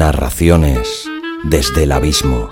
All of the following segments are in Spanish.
Narraciones desde el abismo.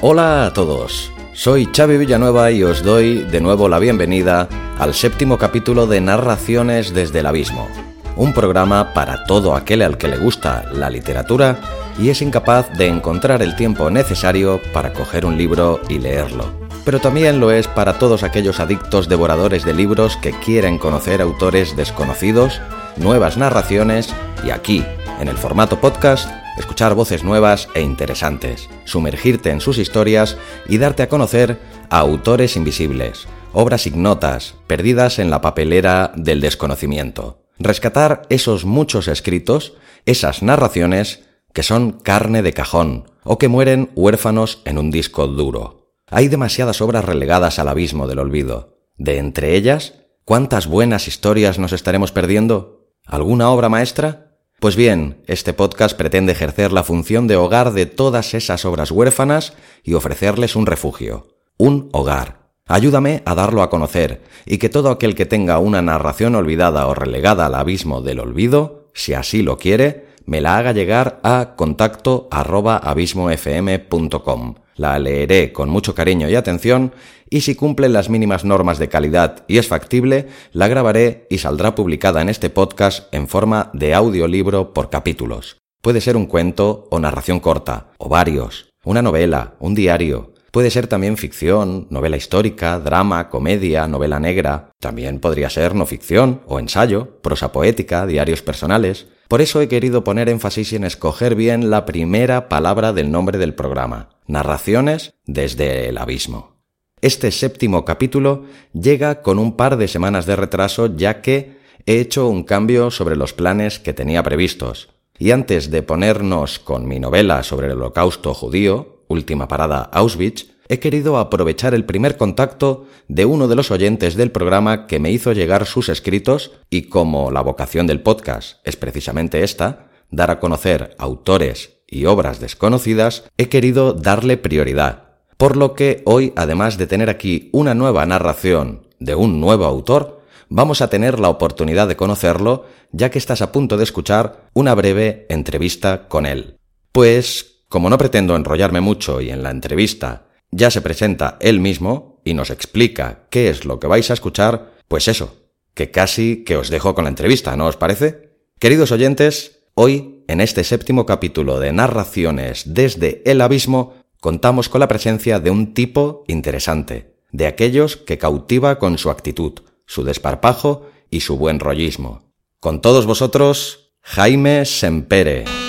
Hola a todos, soy Xavi Villanueva y os doy de nuevo la bienvenida al séptimo capítulo de Narraciones desde el Abismo, un programa para todo aquel al que le gusta la literatura y es incapaz de encontrar el tiempo necesario para coger un libro y leerlo. Pero también lo es para todos aquellos adictos devoradores de libros que quieren conocer autores desconocidos, nuevas narraciones y aquí, en el formato podcast, escuchar voces nuevas e interesantes, sumergirte en sus historias y darte a conocer a autores invisibles, obras ignotas, perdidas en la papelera del desconocimiento. Rescatar esos muchos escritos, esas narraciones que son carne de cajón o que mueren huérfanos en un disco duro. Hay demasiadas obras relegadas al abismo del olvido. De entre ellas, ¿cuántas buenas historias nos estaremos perdiendo? ¿Alguna obra maestra? Pues bien, este podcast pretende ejercer la función de hogar de todas esas obras huérfanas y ofrecerles un refugio, un hogar. Ayúdame a darlo a conocer y que todo aquel que tenga una narración olvidada o relegada al abismo del olvido, si así lo quiere, me la haga llegar a contacto arroba abismofm.com. La leeré con mucho cariño y atención y si cumple las mínimas normas de calidad y es factible, la grabaré y saldrá publicada en este podcast en forma de audiolibro por capítulos. Puede ser un cuento o narración corta, o varios, una novela, un diario. Puede ser también ficción, novela histórica, drama, comedia, novela negra. También podría ser no ficción o ensayo, prosa poética, diarios personales. Por eso he querido poner énfasis en escoger bien la primera palabra del nombre del programa. Narraciones desde el abismo. Este séptimo capítulo llega con un par de semanas de retraso ya que he hecho un cambio sobre los planes que tenía previstos. Y antes de ponernos con mi novela sobre el holocausto judío, Última Parada Auschwitz, he querido aprovechar el primer contacto de uno de los oyentes del programa que me hizo llegar sus escritos y como la vocación del podcast es precisamente esta, dar a conocer autores y obras desconocidas, he querido darle prioridad por lo que hoy, además de tener aquí una nueva narración de un nuevo autor, vamos a tener la oportunidad de conocerlo, ya que estás a punto de escuchar una breve entrevista con él. Pues, como no pretendo enrollarme mucho y en la entrevista ya se presenta él mismo y nos explica qué es lo que vais a escuchar, pues eso, que casi que os dejo con la entrevista, ¿no os parece? Queridos oyentes, hoy, en este séptimo capítulo de Narraciones desde el Abismo, contamos con la presencia de un tipo interesante, de aquellos que cautiva con su actitud, su desparpajo y su buen rollismo. Con todos vosotros, Jaime Sempere.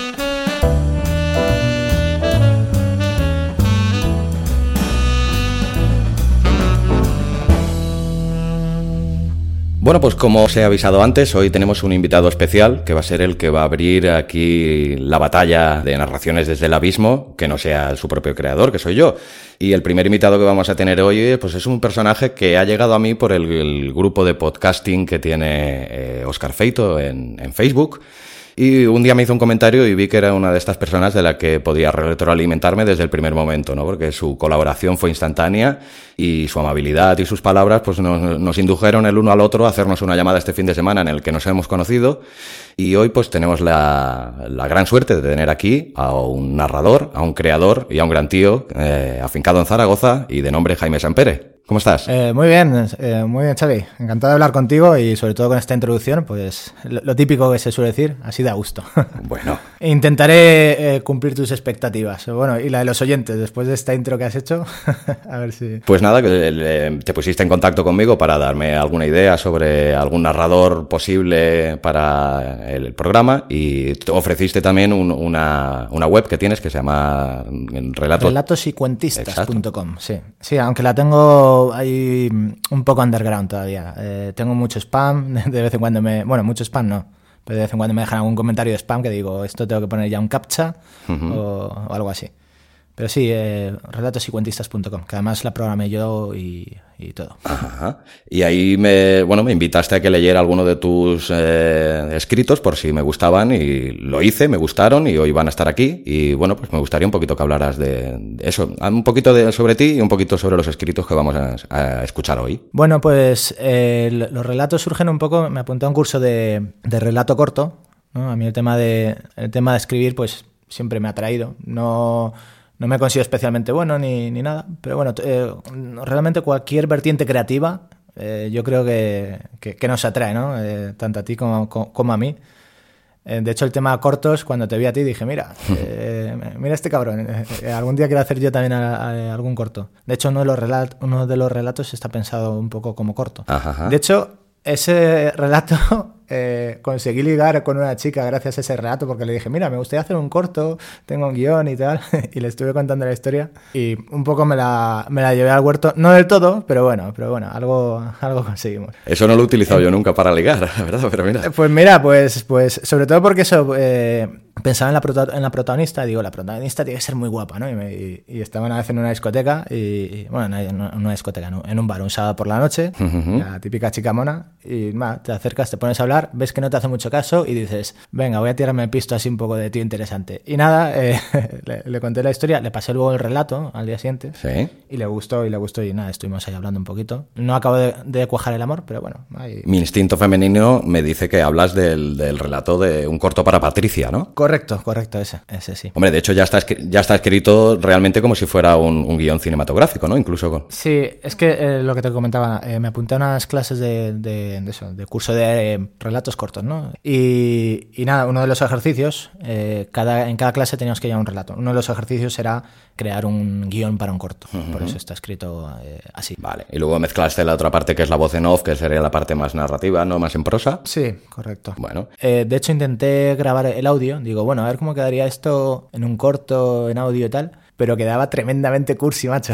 Bueno, pues como os he avisado antes, hoy tenemos un invitado especial que va a ser el que va a abrir aquí la batalla de narraciones desde el abismo, que no sea su propio creador, que soy yo. Y el primer invitado que vamos a tener hoy, pues es un personaje que ha llegado a mí por el, grupo de podcasting que tiene eh, Oscar Feito en, en Facebook. Y un día me hizo un comentario y vi que era una de estas personas de la que podía retroalimentarme desde el primer momento, ¿no? Porque su colaboración fue instantánea y su amabilidad y sus palabras pues nos, indujeron el uno al otro a hacernos una llamada este fin de semana en el que nos hemos conocido y hoy pues tenemos la, gran suerte de tener aquí a un narrador, a un creador y a un gran tío eh, afincado en Zaragoza y de nombre Jaime Sampere. ¿Cómo estás? Eh, muy bien, eh, muy bien, Xavi. Encantado de hablar contigo y sobre todo con esta introducción, pues lo, típico que se suele decir, así da gusto. Bueno. Intentaré eh, cumplir tus expectativas, bueno, y la de los oyentes, después de esta intro que has hecho, a ver si... Pues nada, que te pusiste en contacto conmigo para darme alguna idea sobre algún narrador posible para el programa y te ofreciste también una, web que tienes que se llama Relatos... Relatosycuentistas.com, sí. Sí, aunque la tengo hay un poco underground todavía. Eh, tengo mucho spam, de vez en cuando me... Bueno, mucho spam no, pero de vez en cuando me dejan algún comentario de spam que digo, esto tengo que poner ya un captcha o, algo así. Pero sí, eh, que además la programé yo y, y todo. Ajá. Y ahí me, bueno, me invitaste a que leyera alguno de tus eh, escritos por si me gustaban y lo hice, me gustaron y hoy van a estar aquí. Y bueno, pues me gustaría un poquito que hablaras de eso, un poquito de, sobre ti y un poquito sobre los escritos que vamos a, a escuchar hoy. Bueno, pues eh, los relatos surgen un poco, me apunté a un curso de, de relato corto. ¿no? A mí el tema, de, el tema de escribir pues siempre me ha traído. No no me considero especialmente bueno ni, ni nada, pero bueno, eh, realmente cualquier vertiente creativa eh, yo creo que, que, nos atrae, ¿no? Eh, tanto a ti como, como a mí. Eh, de hecho, el tema cortos, cuando te vi a ti, dije, mira, eh, mira este cabrón, algún día quiero hacer yo también a, a, algún corto. De hecho, uno de, los relatos, uno de los relatos está pensado un poco como corto. Ajá. De hecho, ese relato eh, conseguí ligar con una chica gracias a ese relato porque le dije, mira, me gustaría hacer un corto, tengo un guion y tal, y le estuve contando la historia y un poco me la, me la llevé al huerto, no del todo, pero bueno, pero bueno, algo, algo conseguimos. Eso no lo he utilizado yo nunca para ligar, la verdad, pero mira. Pues mira, pues, pues sobre todo porque eso... Eh, pensaba en la, prota en la protagonista, digo, la protagonista tiene que ser muy guapa, ¿no? Y, me, y, y estaba una vez en una discoteca, y, y bueno, en una discoteca, ¿no? en un bar, un sábado por la noche, uh -huh. la típica chica mona, y ma, te acercas, te pones a hablar, ves que no te hace mucho caso y dices, venga, voy a tirarme el pisto así un poco de tío interesante. Y nada, eh, le, le, conté la historia, le pasé luego el relato al día siguiente, ¿Sí? y le gustó, y le gustó, y nada, estuvimos ahí hablando un poquito. No acabo de, de cuajar el amor, pero bueno. Ahí... Mi instinto femenino me dice que hablas del, del relato de un corto para Patricia, ¿no? Correcto, correcto, ese, ese sí. Hombre, de hecho ya está, ya está escrito realmente como si fuera un, un guion cinematográfico, ¿no? Incluso con... Sí, es que eh, lo que te comentaba, eh, me apunté a unas clases de, de, de eso, de curso de eh, relatos cortos, ¿no? Y, y, nada, uno de los ejercicios, eh, cada, en cada clase teníamos que llevar un relato. Uno de los ejercicios era crear un guion para un corto, uh -huh. por eso está escrito así. Vale, y luego mezclaste la otra parte que es la voz en off, que sería la parte más narrativa, ¿no? Más en prosa. Sí, correcto. Bueno. De hecho, intenté grabar el audio, digo, bueno, a ver cómo quedaría esto en un corto, en audio y tal pero quedaba tremendamente cursi, macho.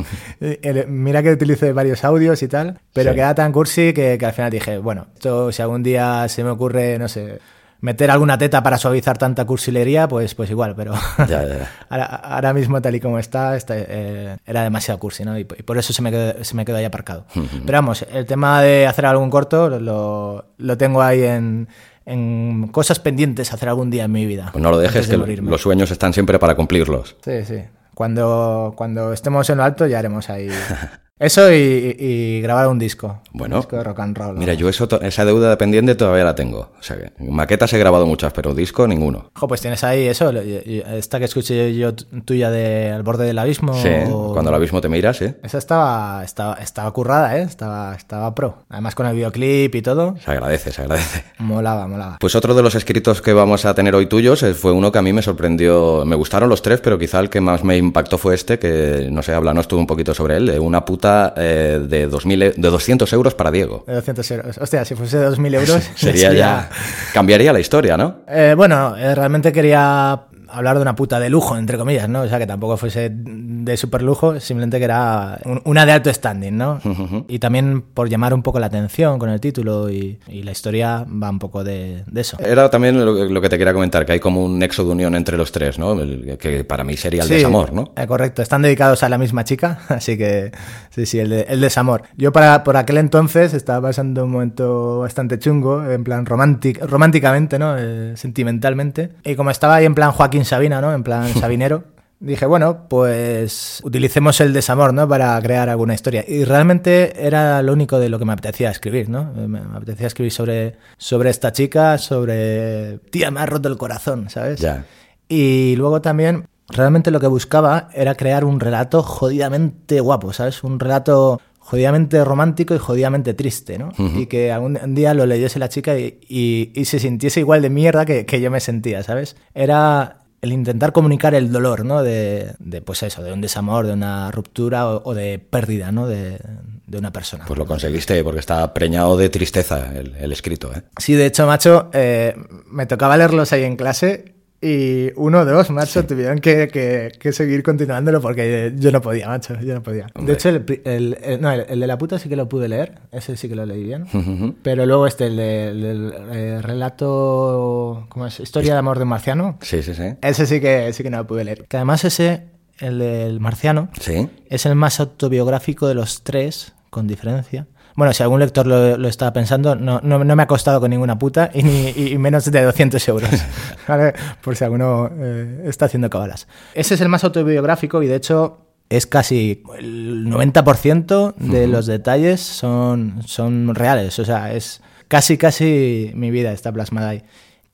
Mira que utilicé varios audios y tal, pero sí. quedaba tan cursi que, que, al final dije, bueno, esto si algún día se me ocurre, no sé, meter alguna teta para suavizar tanta cursilería, pues, pues igual, pero ya, ya. ahora, ahora, mismo tal y como está, está eh, era demasiado cursi, ¿no? Y, y, por eso se me quedó, se me quedó ahí aparcado. Pero vamos, el tema de hacer algún corto lo, lo tengo ahí en en cosas pendientes hacer algún día en mi vida. Pues no lo dejes, de que morirme. los sueños están siempre para cumplirlos. Sí, sí. Cuando, cuando estemos en lo alto ya haremos ahí Eso y, y, grabar un disco. Bueno. Un disco de rock and roll. Mira, yo eso, esa deuda pendiente todavía la tengo. O sea, que maquetas he grabado muchas, pero disco ninguno. Jo, pues tienes ahí eso, esta que escuché yo tuya de Al borde del abismo. Sí, o... cuando el abismo te miras, sí. Esa estaba, estaba, estaba currada, ¿eh? Estaba, estaba pro. Además con el videoclip y todo. Se agradece, se agradece. Molaba, molaba. Pues otro de los escritos que vamos a tener hoy tuyos eh, fue uno que a mí me sorprendió. Me gustaron los tres, pero quizá el que más me impactó fue este, que no sé, háblanos tú un poquito sobre él, de una puta eh, de, 2000, de 200 euros para Diego. De 200 euros. Hostia, si fuese de 2.000 euros... sería, sería, ya... Cambiaría la historia, ¿no? Eh, bueno, eh, realmente quería hablar de una puta de lujo, entre comillas, ¿no? O sea, que tampoco fuese de super lujo, simplemente que era una de alto standing, ¿no? Uh -huh. Y también por llamar un poco la atención con el título y, y la historia va un poco de, de eso. Era también lo, lo, que te quería comentar, que hay como un nexo de unión entre los tres, ¿no? El, que para mí sería el sí, desamor, ¿no? Eh, correcto, están dedicados a la misma chica, así que sí, sí, el, de, el desamor. Yo para, por aquel entonces estaba pasando un momento bastante chungo, en plan romántic, románticamente, ¿no? Eh, sentimentalmente. Y como estaba ahí en plan Joaquín Sabina, ¿no? En plan Sabinero. Dije, bueno, pues utilicemos el desamor, ¿no? Para crear alguna historia. Y realmente era lo único de lo que me apetecía escribir, ¿no? Me apetecía escribir sobre, sobre esta chica, sobre... Tía, me ha roto el corazón, ¿sabes? Ya. Y luego también, realmente lo que buscaba era crear un relato jodidamente guapo, ¿sabes? Un relato jodidamente romántico y jodidamente triste, ¿no? Uh -huh. Y que algún día lo leyese la chica y, y, y se sintiese igual de mierda que, que yo me sentía, ¿sabes? Era el intentar comunicar el dolor, ¿no? De, de, pues eso, de un desamor, de una ruptura o, o de pérdida, ¿no? De, de, una persona. Pues lo conseguiste porque está preñado de tristeza el, el escrito, ¿eh? Sí, de hecho, macho, eh, me tocaba leerlos ahí en clase y uno o dos, macho, sí. tuvieron que, que, que, seguir continuándolo porque yo no podía, macho, yo no podía. Hombre. De hecho, el, el, el no, el, de la puta sí que lo pude leer, ese sí que lo leí bien. Uh -huh. Pero luego este, el del de, relato, ¿cómo es? Historia de amor de un marciano. Sí, sí, sí. Ese sí que, sí que no lo pude leer. Que además ese el del marciano, Sí. es el más autobiográfico de los tres, con diferencia. Bueno, si algún lector lo, lo estaba pensando, no, no, no me ha costado con ninguna puta y, ni, y menos de 200 euros, ¿vale? Por si alguno eh, está haciendo cabalas. Ese es el más autobiográfico y de hecho es casi el 90% de los detalles son, son reales. O sea, es casi, casi mi vida está plasmada ahí.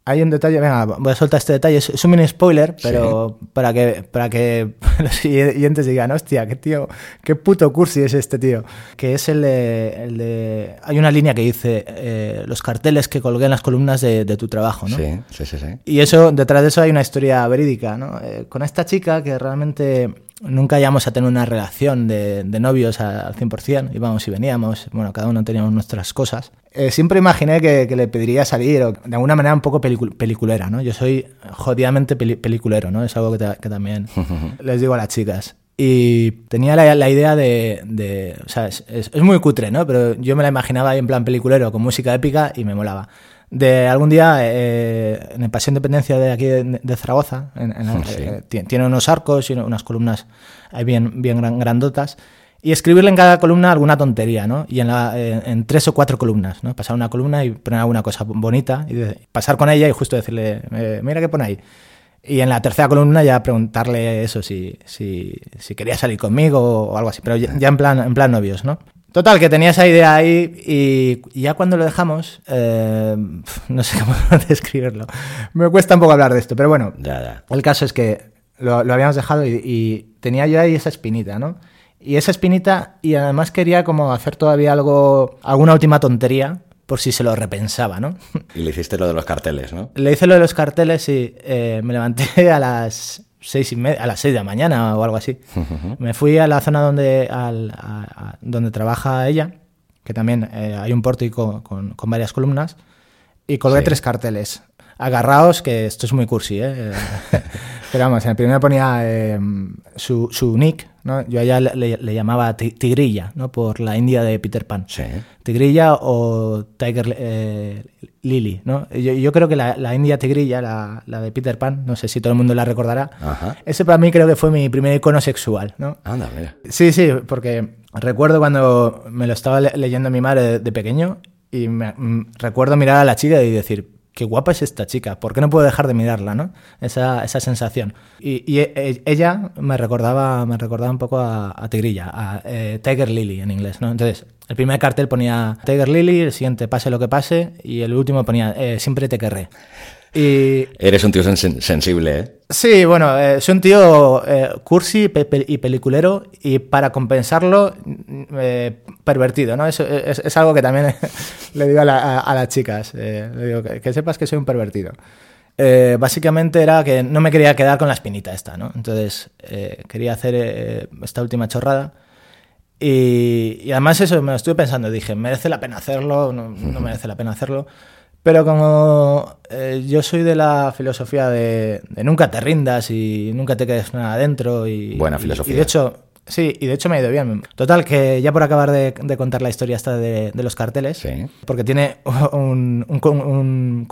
Hay un detalle, venga, voy a soltar este detalle, es, un mini spoiler, pero para que para que los siguientes digan, hostia, qué tío, qué puto cursi es este tío. Que es el de, el de hay una línea que dice eh, los carteles que colgué en las columnas de, de tu trabajo, ¿no? Sí, sí, sí, sí. Y eso, detrás de eso hay una historia verídica, ¿no? Eh, con esta chica que realmente nunca llegamos a tener una relación de, de novios al 100%, íbamos y veníamos, bueno, cada uno teníamos nuestras cosas. Eh, siempre imaginé que, que le pediría salir, o de alguna manera un poco pelicu- peliculera, ¿no? Yo soy jodidamente peli- peliculero, ¿no? Es algo que, que también les digo a las chicas. Y tenía la, la idea de, de- O sea, es, es- es muy cutre, ¿no? Pero yo me la imaginaba ahí en plan peliculero, con música épica y me molaba. De algún día, eh, en el Paseo Independencia de aquí de, de Zaragoza, en- en Sí. eh, ti- tiene unos arcos y unas columnas ahí bien, bien gran- grandotas. Y escribirle en cada columna alguna tontería, ¿no? Y en, la- en- en tres o cuatro columnas, ¿no? Pasar una columna y poner alguna cosa bonita y de- pasar con ella y justo decirle, eh, mira qué pone ahí. Y en la tercera columna ya preguntarle eso, si, si, si quería salir conmigo o algo así, pero ya, ya en, plan, en plan novios, ¿no? Total, que tenía esa idea ahí y y ya cuando lo dejamos, eh, no sé cómo describirlo. Me cuesta un poco hablar de esto, pero bueno, Ya, ya. el caso es que lo, lo habíamos dejado y, y tenía yo ahí esa espinita, ¿no? Y esa espinita, y además quería como hacer todavía algo, alguna última tontería, por si se lo repensaba, ¿no? Y le hiciste lo de los carteles, ¿no? Le hice lo de los carteles y eh, me levanté a las seis y media, a las seis de la mañana o algo así. Me fui a la zona donde, al- a- a- donde trabaja ella, que también eh, hay un pórtico con, con varias columnas, y colgué Sí. tres carteles. Agarraos, que esto es muy cursi, ¿eh? Pero vamos, en el primero ponía eh, su, su nick, ¿no? Yo a ella le, le- le llamaba Ti- Tigrilla, ¿no? Por la India de Peter Pan. Sí. Tigrilla o Tiger eh, Lily, ¿no? Yo, yo creo que la, la India Tigrilla, la, la de Peter Pan, no sé si todo el mundo la recordará, Ajá. ese para mí creo que fue mi primer icono sexual, ¿no? Anda, mira. Sí, sí, porque recuerdo cuando me lo estaba le- leyendo mi madre de, de pequeño y me- mm, recuerdo mirar a la chica y decir, qué guapa es esta chica, ¿por qué no puedo dejar de mirarla, no? Esa, esa sensación. Y, y e- ella me recordaba, me recordaba un poco a, a Tigrilla, a eh, Tiger Lily en inglés, ¿no? Entonces, el primer cartel ponía Tiger Lily, el siguiente pase lo que pase y el último ponía eh, siempre te querré. Y Eres un tío sen- sensible, ¿eh? Sí, bueno, eh, soy un tío eh, cursi pe- pe- y peliculero y para compensarlo, mm, eh, pervertido, ¿no? Eso es, es algo que también le digo a, la- a- a las chicas, eh, le digo que, que sepas que soy un pervertido. Eh, básicamente era que no me quería quedar con la espinita esta, ¿no? Entonces eh, quería hacer esta última chorrada y, y además eso me lo estuve pensando, dije, ¿merece la pena hacerlo? No, no merece la pena hacerlo. Pero como eh, yo soy de la filosofía de, de nunca te rindas y nunca te quedes nada adentro y... Buena filosofía. Y, de hecho, sí, y de hecho me ha ido bien. Total, que ya por acabar de, de contar la historia esta de, de los carteles, Sí. porque tiene un, un,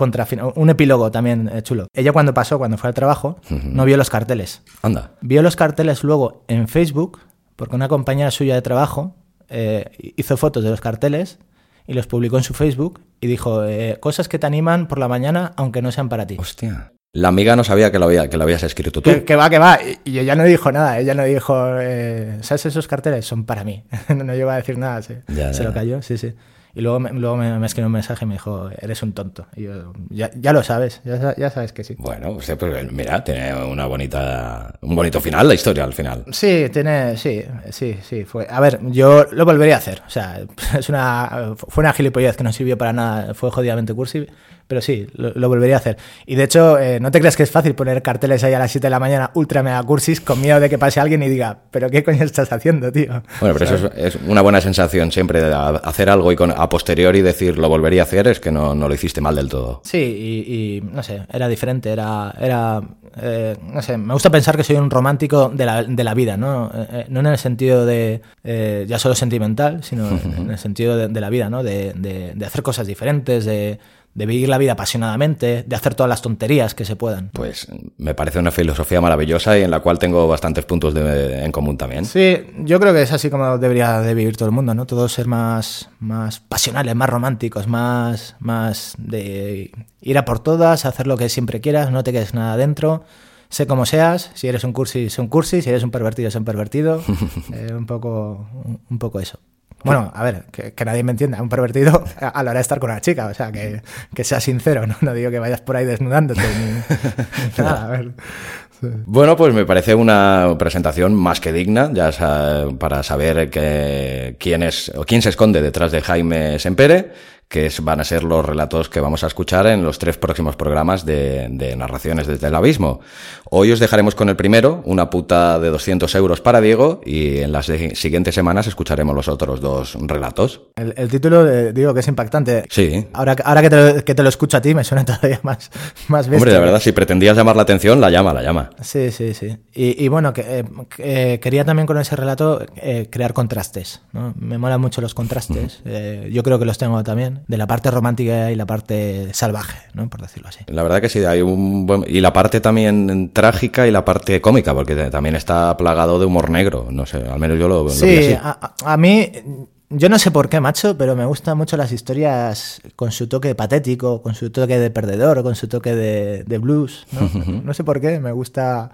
un epílogo también eh, chulo. Ella cuando pasó, cuando fue al trabajo, no vio los carteles. Anda. Vio los carteles luego en Facebook, porque una compañera suya de trabajo eh, hizo fotos de los carteles y los publicó en su Facebook y dijo, eh, cosas que te animan por la mañana aunque no sean para ti. Hostia. La amiga no sabía que lo, había, que lo habías escrito tú. Que, que va, que va. Y, ella no dijo nada. Ella no dijo, eh, ¿sabes? Esos carteles son para mí. no llegó a decir nada. Ya, se ya. lo cayó, sí, sí. Y luego me, luego me, me escribió un mensaje y me dijo, eres un tonto. Y yo, ya, ya lo sabes, ya, ya sabes que sí. Bueno, usted, pues, mira, tiene una bonita, un bonito final la historia al final. Sí, tiene, sí, sí, sí. Fue. A ver, yo lo volvería a hacer. O sea, es una, fue una gilipollez que no sirvió para nada, fue jodidamente cursi, pero sí, lo, lo volvería a hacer. Y de hecho, eh, no te creas que es fácil poner carteles ahí a las 7 de la mañana ultra mega cursis con miedo de que pase alguien y diga, pero ¿qué coño estás haciendo, tío? Bueno, pero eso es, es una buena sensación siempre de hacer algo y con, a posteriori decir lo volvería a hacer es que no, no lo hiciste mal del todo. Sí, y, y, no sé, era diferente, era, era eh, no sé, me gusta pensar que soy un romántico de la, de la vida, ¿no? Eh, eh, no en el sentido de eh, ya solo sentimental, sino en el sentido de, de la vida, ¿no? De, de- de hacer cosas diferentes, de, de vivir la vida apasionadamente, de hacer todas las tonterías que se puedan. Pues me parece una filosofía maravillosa y en la cual tengo bastantes puntos de- en común también. Sí, yo creo que es así como debería de vivir todo el mundo, ¿no? Todos ser más, más pasionales, más románticos, más, más de ir a por todas, hacer lo que siempre quieras, no te quedes nada dentro. Sé como seas, si eres un cursi, sé un cursi, si eres un pervertido, sé un pervertido. Eh, un, poco, un, un poco eso. Bueno, a ver, que, que nadie me entienda, un pervertido a, la hora de estar con una chica, o sea, que, que sea sincero, ¿no? No digo que vayas por ahí desnudándote ni, nada, a ver. Bueno, pues me parece una presentación más que digna, ya sa- para saber que, quién es o quién se esconde detrás de Jaime Sempere, que es- van a ser los relatos que vamos a escuchar en los tres próximos programas de, de narraciones desde el abismo. Hoy os dejaremos con el primero, una puta de 200 euros para Diego, y en las siguientes semanas escucharemos los otros dos relatos. El, el título, eh, digo que es impactante. Sí. Ahora, ahora que, te lo, que te lo escucho a ti, me suena todavía más, más bestia. Hombre, de verdad, si pretendías llamar la atención, la llama, la llama. Sí, sí, sí. Y, y bueno, que, eh, eh, quería también con ese relato eh, crear contrastes. ¿no? Me molan mucho los contrastes. Yo creo que los tengo también, de la parte romántica y la parte salvaje, ¿no? por decirlo así. La verdad que sí, hay un buen... Y la parte también trágica y la parte cómica, porque también está plagado de humor negro. No sé, al menos yo lo, lo vi Sí, así. a, a- a mí, yo no sé por qué, macho, pero me gustan mucho las historias con su toque patético, con su toque de perdedor, con su toque de, de blues. ¿no? No sé por qué, me gusta,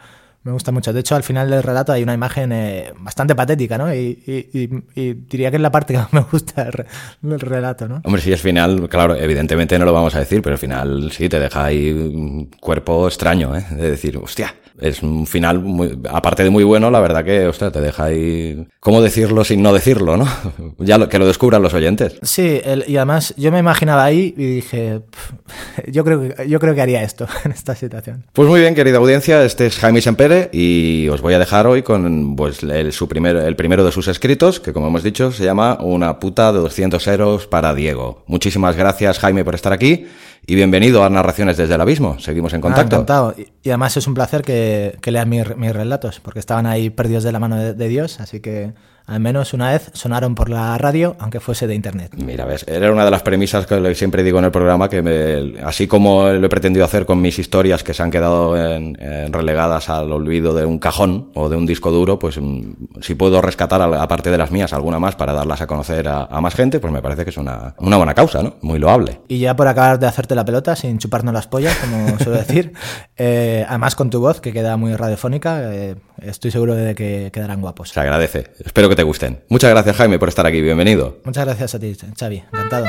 me gusta mucho. De hecho, al final del relato hay una imagen eh, bastante patética, ¿no? Y, y- y- y diría que es la parte que más me gusta del, re- del relato, ¿no? Hombre, si es final, claro, evidentemente no lo vamos a decir, pero el final sí te deja ahí un cuerpo extraño, ¿eh? De decir, hostia, es un final, muy, aparte de muy bueno, la verdad que, hostia, te deja ahí... ¿Cómo decirlo sin no decirlo, no? ya lo, que lo descubran los oyentes. Sí, el- y además yo me imaginaba ahí y dije, "Pff, yo creo, que- yo creo que haría esto en esta situación. Pues muy bien, querida audiencia, este es Jaime Sempere y os voy a dejar hoy con pues, el, su primer, el primero de sus escritos, que como hemos dicho se llama Una puta de 200 euros para Diego. Muchísimas gracias Jaime por estar aquí y bienvenido a Narraciones desde el Abismo. Seguimos en Ah, contacto. encantado. Y, y además es un placer que, que leas mis, mis relatos, porque estaban ahí perdidos de la mano de, de Dios, así que al menos una vez sonaron por la radio, aunque fuese de internet. Mira, ves, era una de las premisas que siempre digo en el programa, que me- así como lo he pretendido hacer con mis historias que se han quedado en- en relegadas al olvido de un cajón o de un disco duro, pues mm, si puedo rescatar, aparte de las mías, alguna más para darlas a conocer a, a más gente, pues me parece que es una, una buena causa, ¿no? Muy loable. Y ya por acabar de hacerte la pelota, sin chuparnos las pollas, como suelo decir, eh, además con tu voz, que queda muy radiofónica, eh, estoy seguro de que quedarán guapos. Se agradece. Espero que te gusten. Muchas gracias, Jaime, por estar aquí. Bienvenido. Muchas gracias a ti, Xavi. Encantado.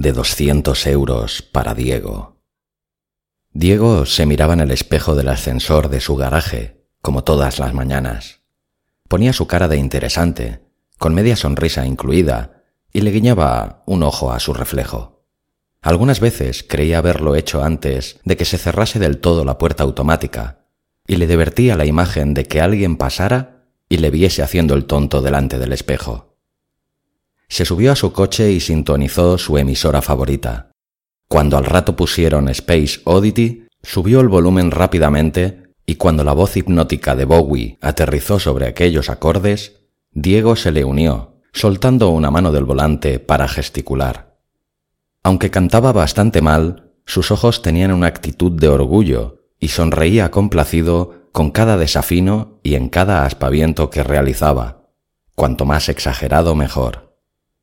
De 200 euros para Diego. Diego se miraba en el espejo del ascensor de su garaje, como todas las mañanas. Ponía su cara de interesante, con media sonrisa incluida, y le guiñaba un ojo a su reflejo. Algunas veces creía haberlo hecho antes de que se cerrase del todo la puerta automática, y le divertía la imagen de que alguien pasara y le viese haciendo el tonto delante del espejo. Se subió a su coche y sintonizó su emisora favorita. Cuando al rato pusieron Space Oddity, subió el volumen rápidamente y cuando la voz hipnótica de Bowie aterrizó sobre aquellos acordes, Diego se le unió, soltando una mano del volante para gesticular. Aunque cantaba bastante mal, sus ojos tenían una actitud de orgullo y sonreía complacido con cada desafino y en cada aspaviento que realizaba. Cuanto más exagerado mejor.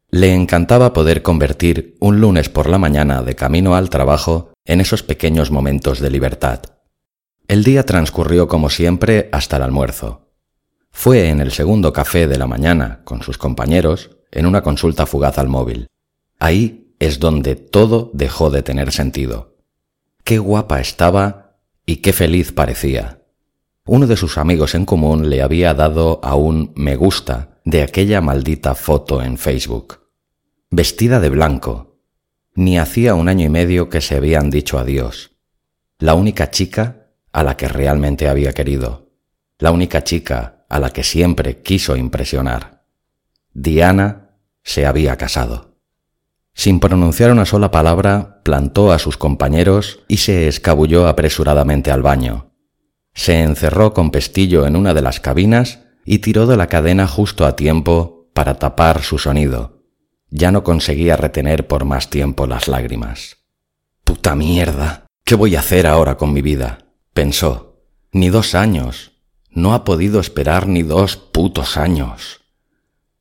Le encantaba poder convertir un lunes por la mañana de camino al trabajo en esos pequeños momentos de libertad. El día transcurrió como siempre hasta el almuerzo. Fue en el segundo café de la mañana con sus compañeros en una consulta fugaz al móvil. Ahí es donde todo dejó de tener sentido. Qué guapa estaba y qué feliz parecía. Uno de sus amigos en común le había dado a un me gusta de aquella maldita foto en Facebook. Vestida de blanco. ni hacía un año y medio que se habían dicho adiós. La única chica a la que realmente había querido. La única chica a la que siempre quiso impresionar. Diana se había casado. Sin pronunciar una sola palabra, plantó a sus compañeros y se escabulló apresuradamente al baño. Se encerró con pestillo en una de las cabinas y tiró de la cadena justo a tiempo para tapar su sonido. Ya no conseguía retener por más tiempo las lágrimas. Puta mierda. ¿Qué voy a hacer ahora con mi vida? pensó. Ni dos años. No ha podido esperar ni dos putos años.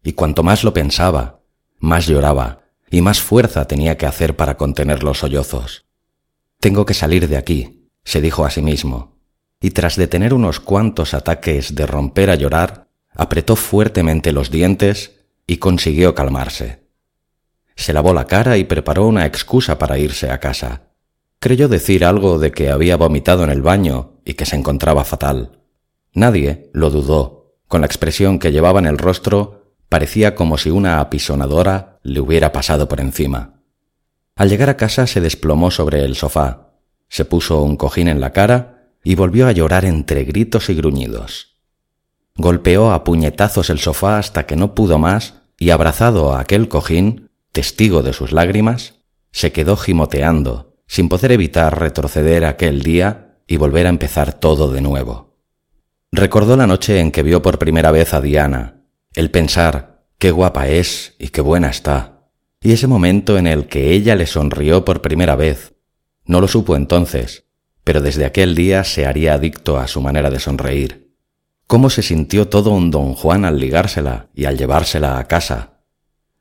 Y cuanto más lo pensaba, más lloraba y más fuerza tenía que hacer para contener los sollozos. Tengo que salir de aquí, se dijo a sí mismo, y tras detener unos cuantos ataques de romper a llorar, apretó fuertemente los dientes y consiguió calmarse. Se lavó la cara y preparó una excusa para irse a casa. Creyó decir algo de que había vomitado en el baño y que se encontraba fatal. Nadie lo dudó. Con la expresión que llevaba en el rostro, parecía como si una apisonadora le hubiera pasado por encima. Al llegar a casa se desplomó sobre el sofá, se puso un cojín en la cara y volvió a llorar entre gritos y gruñidos. Golpeó a puñetazos el sofá hasta que no pudo más y abrazado a aquel cojín, testigo de sus lágrimas, se quedó gimoteando, sin poder evitar retroceder aquel día y volver a empezar todo de nuevo. Recordó la noche en que vio por primera vez a Diana, el pensar qué guapa es y qué buena está, y ese momento en el que ella le sonrió por primera vez. No lo supo entonces, pero desde aquel día se haría adicto a su manera de sonreír. Cómo se sintió todo un don Juan al ligársela y al llevársela a casa.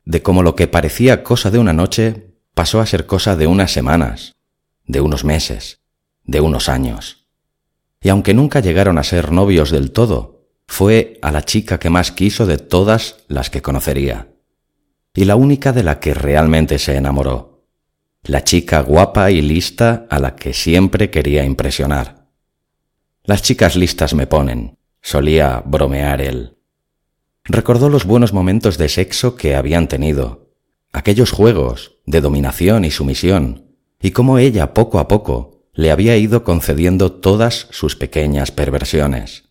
De cómo lo que parecía cosa de una noche pasó a ser cosa de unas semanas, de unos meses, de unos años. Y aunque nunca llegaron a ser novios del todo, fue a la chica que más quiso de todas las que conocería. Y la única de la que realmente se enamoró. La chica guapa y lista a la que siempre quería impresionar. Las chicas listas me ponen, solía bromear él. Recordó los buenos momentos de sexo que habían tenido, aquellos juegos de dominación y sumisión, y cómo ella poco a poco le había ido concediendo todas sus pequeñas perversiones.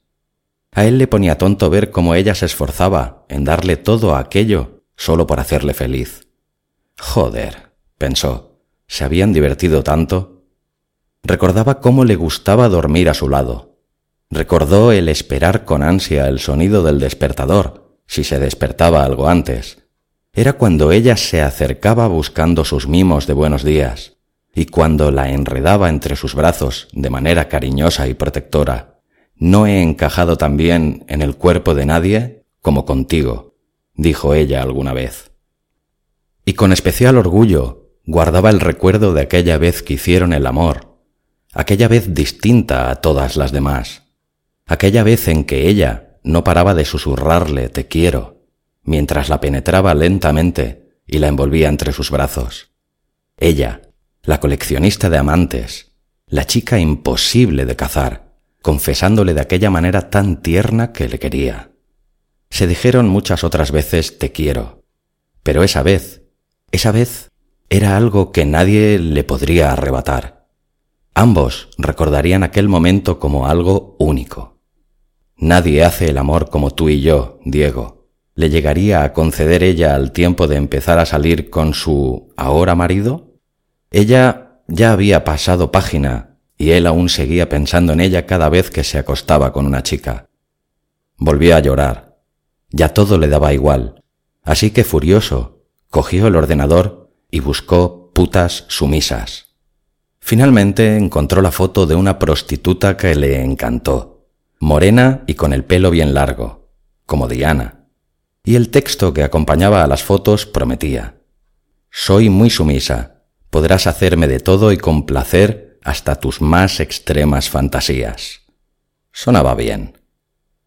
A él le ponía tonto ver cómo ella se esforzaba en darle todo aquello solo por hacerle feliz. Joder, pensó, ¿se habían divertido tanto? Recordaba cómo le gustaba dormir a su lado. Recordó el esperar con ansia el sonido del despertador, si se despertaba algo antes. Era cuando ella se acercaba buscando sus mimos de buenos días y cuando la enredaba entre sus brazos de manera cariñosa y protectora, no he encajado tan bien en el cuerpo de nadie como contigo, dijo ella alguna vez. Y con especial orgullo guardaba el recuerdo de aquella vez que hicieron el amor, aquella vez distinta a todas las demás, aquella vez en que ella no paraba de susurrarle te quiero, mientras la penetraba lentamente y la envolvía entre sus brazos. Ella, la coleccionista de amantes, la chica imposible de cazar, confesándole de aquella manera tan tierna que le quería. Se dijeron muchas otras veces te quiero, pero esa vez, esa vez era algo que nadie le podría arrebatar. Ambos recordarían aquel momento como algo único. Nadie hace el amor como tú y yo, Diego. ¿Le llegaría a conceder ella al tiempo de empezar a salir con su ahora marido? Ella ya había pasado página y él aún seguía pensando en ella cada vez que se acostaba con una chica. Volvió a llorar. Ya todo le daba igual. Así que furioso, cogió el ordenador y buscó putas sumisas. Finalmente encontró la foto de una prostituta que le encantó, morena y con el pelo bien largo, como Diana. Y el texto que acompañaba a las fotos prometía. Soy muy sumisa, podrás hacerme de todo y complacer hasta tus más extremas fantasías. Sonaba bien.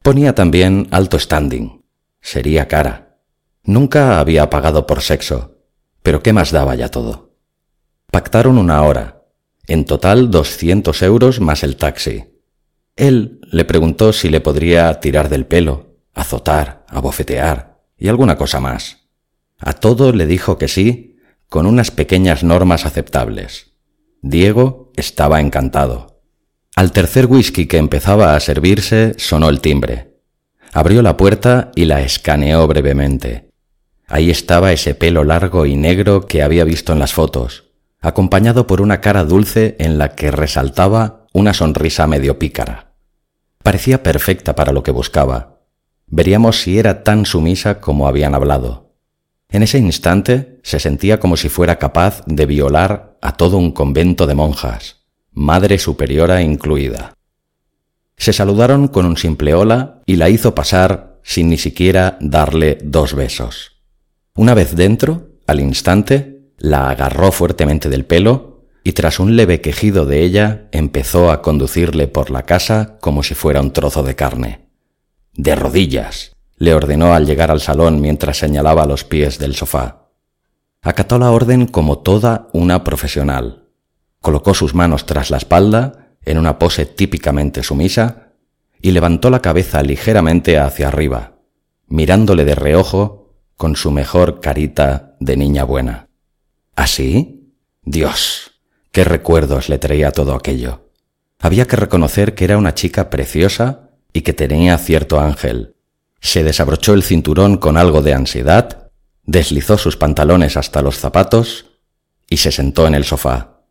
Ponía también alto standing. Sería cara. Nunca había pagado por sexo, pero ¿qué más daba ya todo? Pactaron una hora. En total doscientos euros más el taxi. Él le preguntó si le podría tirar del pelo, azotar, abofetear y alguna cosa más. A todo le dijo que sí con unas pequeñas normas aceptables. Diego estaba encantado. Al tercer whisky que empezaba a servirse sonó el timbre. Abrió la puerta y la escaneó brevemente. Ahí estaba ese pelo largo y negro que había visto en las fotos, acompañado por una cara dulce en la que resaltaba una sonrisa medio pícara. Parecía perfecta para lo que buscaba. Veríamos si era tan sumisa como habían hablado. En ese instante se sentía como si fuera capaz de violar a todo un convento de monjas, madre superiora incluida. Se saludaron con un simple hola y la hizo pasar sin ni siquiera darle dos besos. Una vez dentro, al instante, la agarró fuertemente del pelo y tras un leve quejido de ella empezó a conducirle por la casa como si fuera un trozo de carne. De rodillas, le ordenó al llegar al salón mientras señalaba los pies del sofá. Acató la orden como toda una profesional. Colocó sus manos tras la espalda, en una pose típicamente sumisa, y levantó la cabeza ligeramente hacia arriba, mirándole de reojo con su mejor carita de niña buena. ¿Así? Dios, qué recuerdos le traía todo aquello. Había que reconocer que era una chica preciosa y que tenía cierto ángel, se desabrochó el cinturón con algo de ansiedad, deslizó sus pantalones hasta los zapatos y se sentó en el sofá.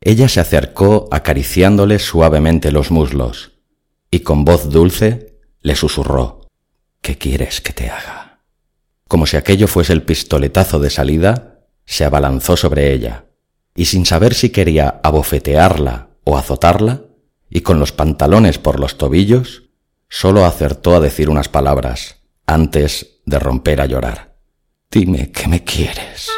Ella se acercó acariciándole suavemente los muslos y con voz dulce le susurró ¿Qué quieres que te haga? Como si aquello fuese el pistoletazo de salida, se abalanzó sobre ella y sin saber si quería abofetearla o azotarla, y con los pantalones por los tobillos, solo acertó a decir unas palabras antes de romper a llorar. Dime que me quieres.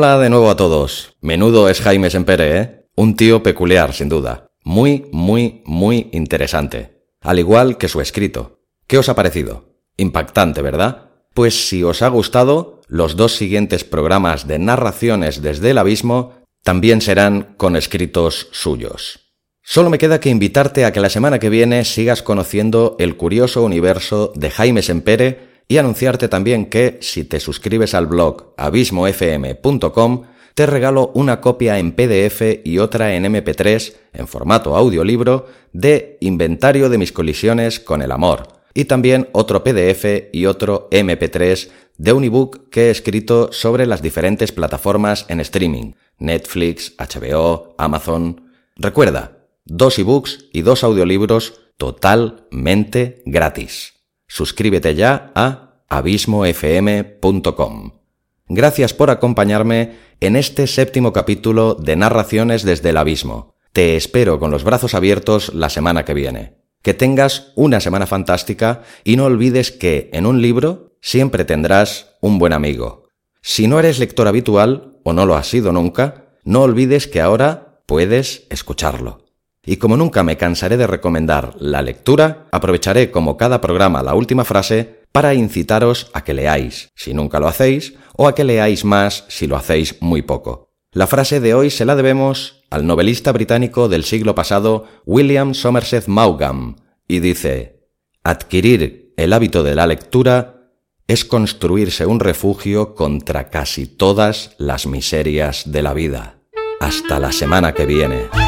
Hola de nuevo a todos. Menudo es Jaime Sempere, ¿eh? Un tío peculiar, sin duda. Muy, muy, muy interesante. Al igual que su escrito. ¿Qué os ha parecido? Impactante, ¿verdad? Pues si os ha gustado, los dos siguientes programas de narraciones desde el abismo también serán con escritos suyos. Solo me queda que invitarte a que la semana que viene sigas conociendo el curioso universo de Jaime Sempere y anunciarte también que si te suscribes al blog abismofm.com te regalo una copia en PDF y otra en MP3 en formato audiolibro de Inventario de mis colisiones con el amor y también otro PDF y otro MP3 de un ebook que he escrito sobre las diferentes plataformas en streaming, Netflix, HBO, Amazon. Recuerda, dos ebooks y dos audiolibros totalmente gratis. Suscríbete ya a abismofm.com. Gracias por acompañarme en este séptimo capítulo de Narraciones desde el Abismo. Te espero con los brazos abiertos la semana que viene. Que tengas una semana fantástica y no olvides que en un libro siempre tendrás un buen amigo. Si no eres lector habitual, o no lo has sido nunca, no olvides que ahora puedes escucharlo. Y como nunca me cansaré de recomendar la lectura, aprovecharé como cada programa la última frase para incitaros a que leáis, si nunca lo hacéis, o a que leáis más si lo hacéis muy poco. La frase de hoy se la debemos al novelista británico del siglo pasado William Somerset Maugham, y dice, Adquirir el hábito de la lectura es construirse un refugio contra casi todas las miserias de la vida. Hasta la semana que viene.